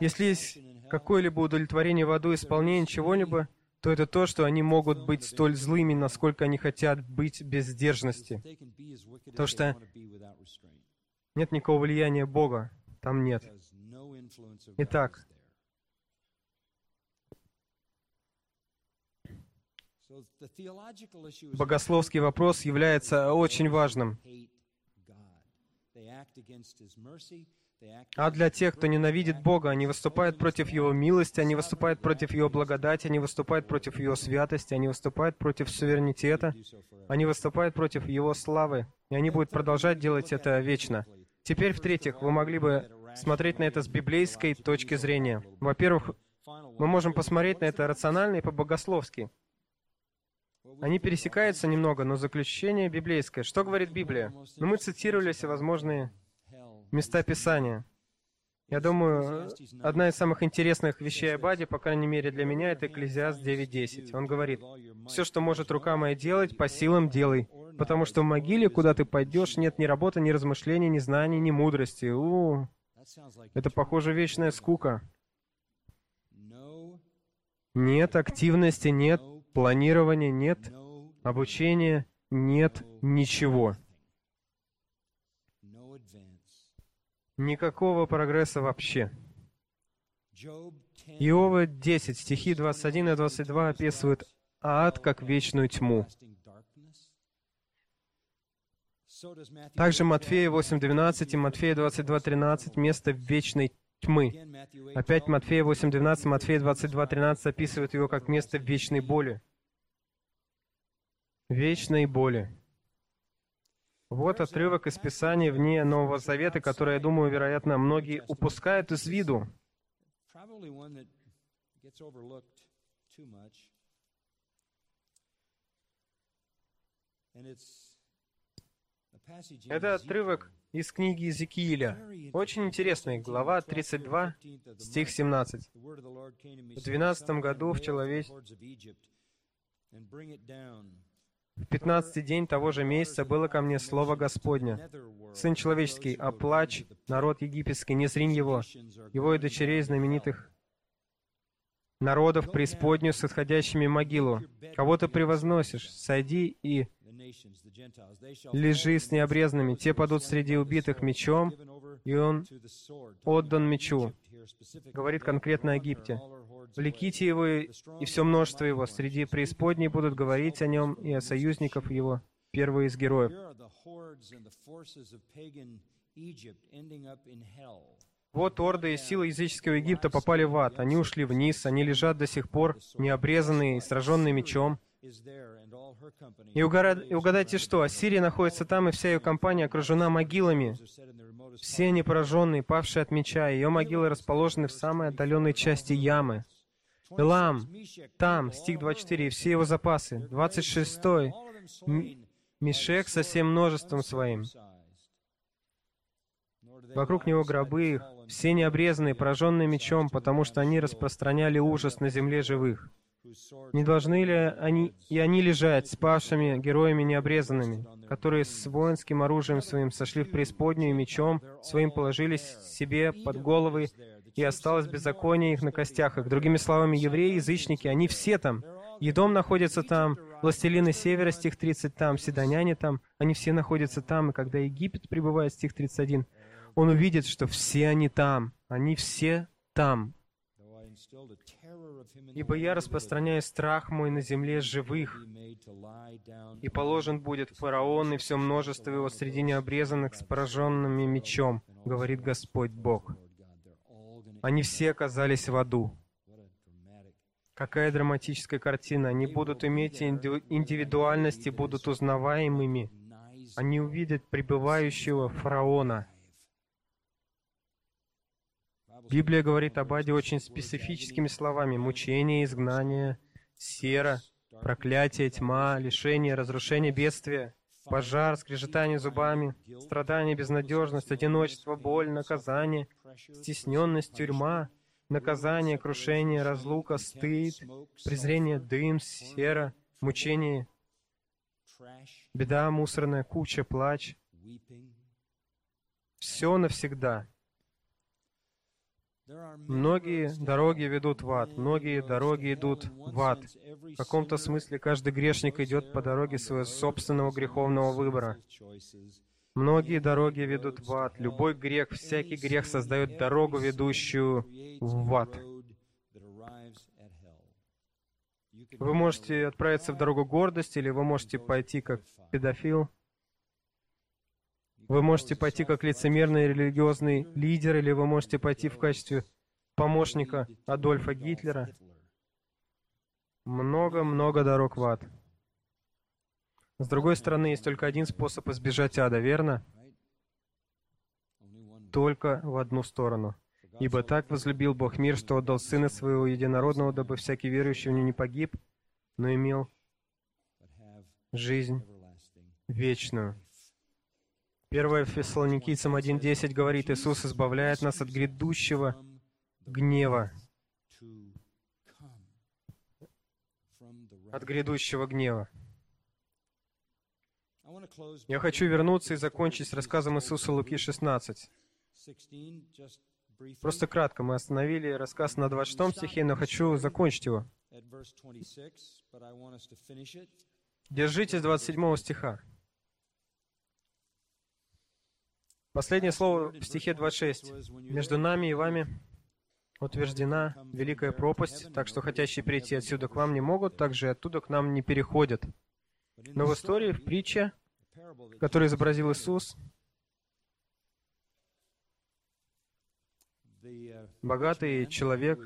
Если есть какое-либо удовлетворение в аду, исполнение чего-либо, то это то, что они могут быть столь злыми, насколько они хотят быть без сдержанности. То, что нет никакого влияния Бога, там нет. Итак, богословский вопрос является очень важным. А для тех, кто ненавидит Бога, они выступают против Его милости, они выступают против Его благодати, они выступают против Его святости, они выступают против суверенитета, они выступают против Его славы, и они будут продолжать делать это вечно. Теперь, в-третьих, вы могли бы смотреть на это с библейской точки зрения. Во-первых, мы можем посмотреть на это рационально и по-богословски. Они пересекаются немного, но заключение библейское. Что говорит Библия? Ну, мы цитировали всевозможные места Писания. Я думаю, одна из самых интересных вещей об Аде, по крайней мере для меня, это Экклезиаст 9.10. Он говорит, «Все, что может рука моя делать, по силам делай, потому что в могиле, куда ты пойдешь, нет ни работы, ни размышлений, ни знаний, ни мудрости». У, это, похоже, вечная скука. Нет активности, нет планирования, нет обучения, нет ничего. Никакого прогресса вообще. Иова 10, стихи 21 и 22 описывают ад как вечную тьму. Также Матфея 8.12 и Матфея 22.13 место вечной тьмы. Опять Матфея 8.12, Матфея 22.13 описывают его как место вечной боли. Вечной боли. Вот отрывок из Писания вне Нового Завета, который, я думаю, вероятно, многие упускают из виду. Это отрывок из книги Иезекииля. Очень интересный. Глава 32, стих 17. В 12 году в человеч... В пятнадцатый день того же месяца было ко мне слово Господня. Сын человеческий, оплачь народ египетский, не зринь его, его и дочерей знаменитых народов преисподнюю с исходящими могилу. Кого ты превозносишь, сойди и лежи с необрезанными. Те падут среди убитых мечом, и он отдан мечу. Говорит конкретно о Египте. Влеките его и все множество его. Среди преисподней будут говорить о нем и о союзниках его, первые из героев. Вот орды и силы языческого Египта попали в ад. Они ушли вниз, они лежат до сих пор, необрезанные и сраженные мечом. И, угадайте что, Ассирия находится там, и вся ее компания окружена могилами. Все они пораженные, павшие от меча, ее могилы расположены в самой отдаленной части ямы. Элам, там, стих 24, и все его запасы. 26, М- Мишек со всем множеством своим. Вокруг него гробы их, все необрезанные, пораженные мечом, потому что они распространяли ужас на земле живых. Не должны ли они и они лежать с павшими героями необрезанными, которые с воинским оружием своим сошли в преисподнюю и мечом своим положились себе под головы, и осталось беззаконие их на костях их. Другими словами, евреи, язычники, они все там. Едом находится там, властелины севера, стих 30 там, седоняне там, они все находятся там, и когда Египет прибывает, стих 31, он увидит, что все они там, они все там. Ибо я распространяю страх мой на земле живых, и положен будет фараон и все множество его среди необрезанных с пораженными мечом, говорит Господь Бог. Они все оказались в аду. Какая драматическая картина. Они будут иметь индивидуальность и будут узнаваемыми. Они увидят пребывающего фараона. Библия говорит об аде очень специфическими словами. Мучение, изгнание, сера, проклятие, тьма, лишение, разрушение, бедствие, пожар, скрежетание зубами, страдание, безнадежность, одиночество, боль, наказание, стесненность, тюрьма, наказание, крушение, разлука, стыд, презрение, дым, сера, мучение, беда, мусорная куча, плач. Все навсегда. Многие дороги ведут в ад, многие дороги идут в ад. В каком-то смысле каждый грешник идет по дороге своего собственного греховного выбора. Многие дороги ведут в ад. Любой грех, всякий грех создает дорогу, ведущую в ад. Вы можете отправиться в дорогу гордости, или вы можете пойти как педофил. Вы можете пойти как лицемерный религиозный лидер, или вы можете пойти в качестве помощника Адольфа Гитлера. Много-много дорог в ад. С другой стороны, есть только один способ избежать ада, верно? Только в одну сторону. «Ибо так возлюбил Бог мир, что отдал Сына Своего Единородного, дабы всякий верующий в Него не погиб, но имел жизнь вечную». 1 Фессалоникийцам 1.10 говорит, Иисус избавляет нас от грядущего гнева. От грядущего гнева. Я хочу вернуться и закончить с рассказом Иисуса Луки 16. Просто кратко, мы остановили рассказ на 26 стихе, но хочу закончить его. Держитесь 27 стиха. Последнее слово в стихе 26. «Между нами и вами утверждена великая пропасть, так что хотящие прийти отсюда к вам не могут, также и оттуда к нам не переходят». Но в истории, в притче, которую изобразил Иисус, богатый человек,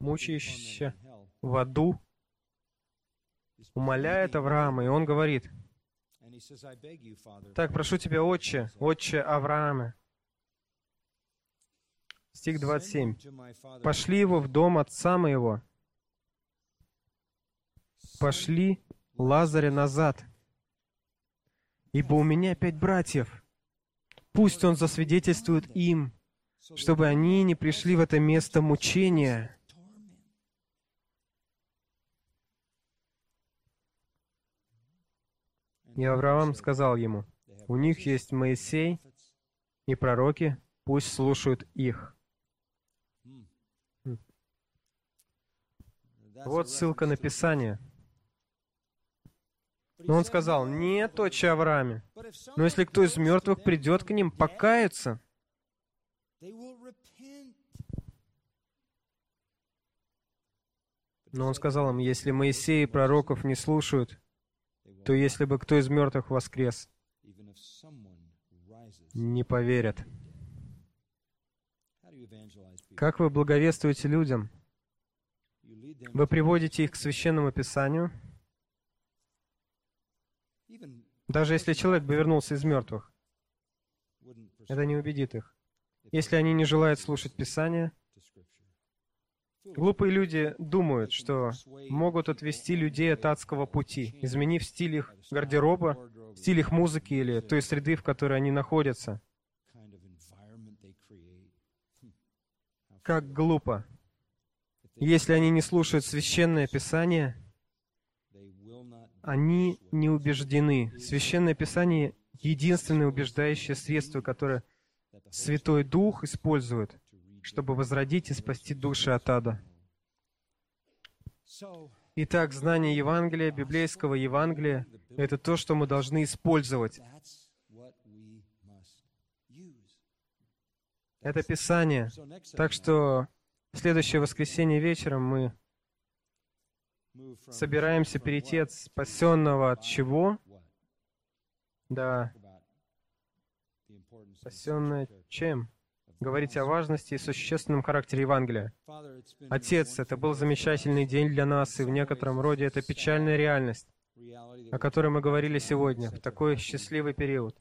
мучающийся в аду, умоляет Авраама, и он говорит, «Так, прошу тебя, отче, отче Авраама». Стих 27. «Пошли его в дом отца моего, пошли Лазаря назад, ибо у меня пять братьев. Пусть он засвидетельствует им, чтобы они не пришли в это место мучения». И Авраам сказал ему, «У них есть Моисей и пророки, пусть слушают их». Вот ссылка на Писание. Но он сказал, нет, отче Аврааме, но если кто из мертвых придет к ним, покается, но он сказал им, если Моисей и пророков не слушают, то если бы кто из мертвых воскрес, не поверят. Как вы благовествуете людям? Вы приводите их к священному писанию, даже если человек бы вернулся из мертвых. Это не убедит их. Если они не желают слушать Писание, Глупые люди думают, что могут отвести людей от адского пути, изменив стиль их гардероба, стиль их музыки или той среды, в которой они находятся. Как глупо. Если они не слушают священное писание, они не убеждены. Священное писание — единственное убеждающее средство, которое Святой Дух использует, чтобы возродить и спасти души от ада. Итак, знание Евангелия, библейского Евангелия, это то, что мы должны использовать. Это Писание. Так что в следующее воскресенье вечером мы собираемся перейти от спасенного от чего? Да. Спасенное чем? Говорить о важности и существенном характере Евангелия. Отец, это был замечательный день для нас, и в некотором роде это печальная реальность, о которой мы говорили сегодня, в такой счастливый период.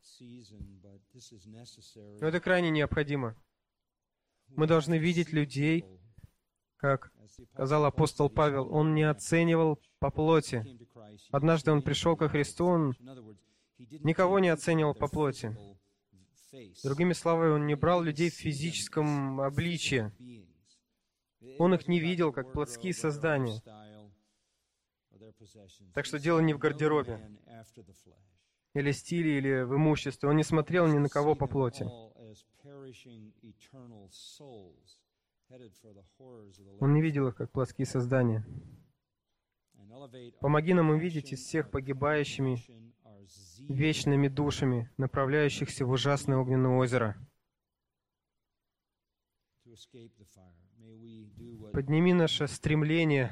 Но это крайне необходимо. Мы должны видеть людей, как сказал апостол Павел, он не оценивал по плоти. Однажды он пришел ко Христу, он никого не оценивал по плоти. Другими словами, он не брал людей в физическом обличье. Он их не видел как плотские создания. Так что дело не в гардеробе, или стиле, или в имуществе. Он не смотрел ни на кого по плоти. Он не видел их как плотские создания. Помоги нам увидеть из всех погибающими вечными душами, направляющихся в ужасное огненное озеро. Подними наше стремление,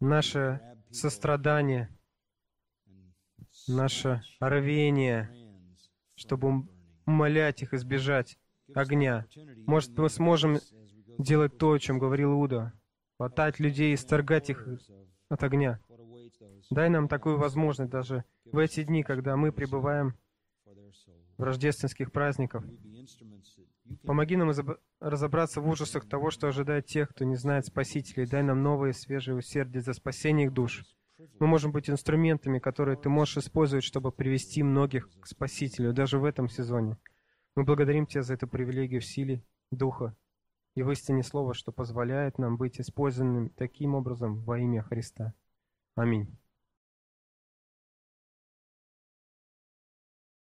наше сострадание, наше рвение, чтобы умолять их избежать огня. Может, мы сможем делать то, о чем говорил Иуда, хватать людей и сторгать их от огня. Дай нам такую возможность даже в эти дни, когда мы пребываем в рождественских праздниках. Помоги нам разобраться в ужасах того, что ожидает тех, кто не знает Спасителя, дай нам новые свежие усердия за спасение их душ. Мы можем быть инструментами, которые ты можешь использовать, чтобы привести многих к Спасителю, даже в этом сезоне. Мы благодарим Тебя за эту привилегию в силе Духа и в истине Слова, что позволяет нам быть использованными таким образом во имя Христа. Аминь.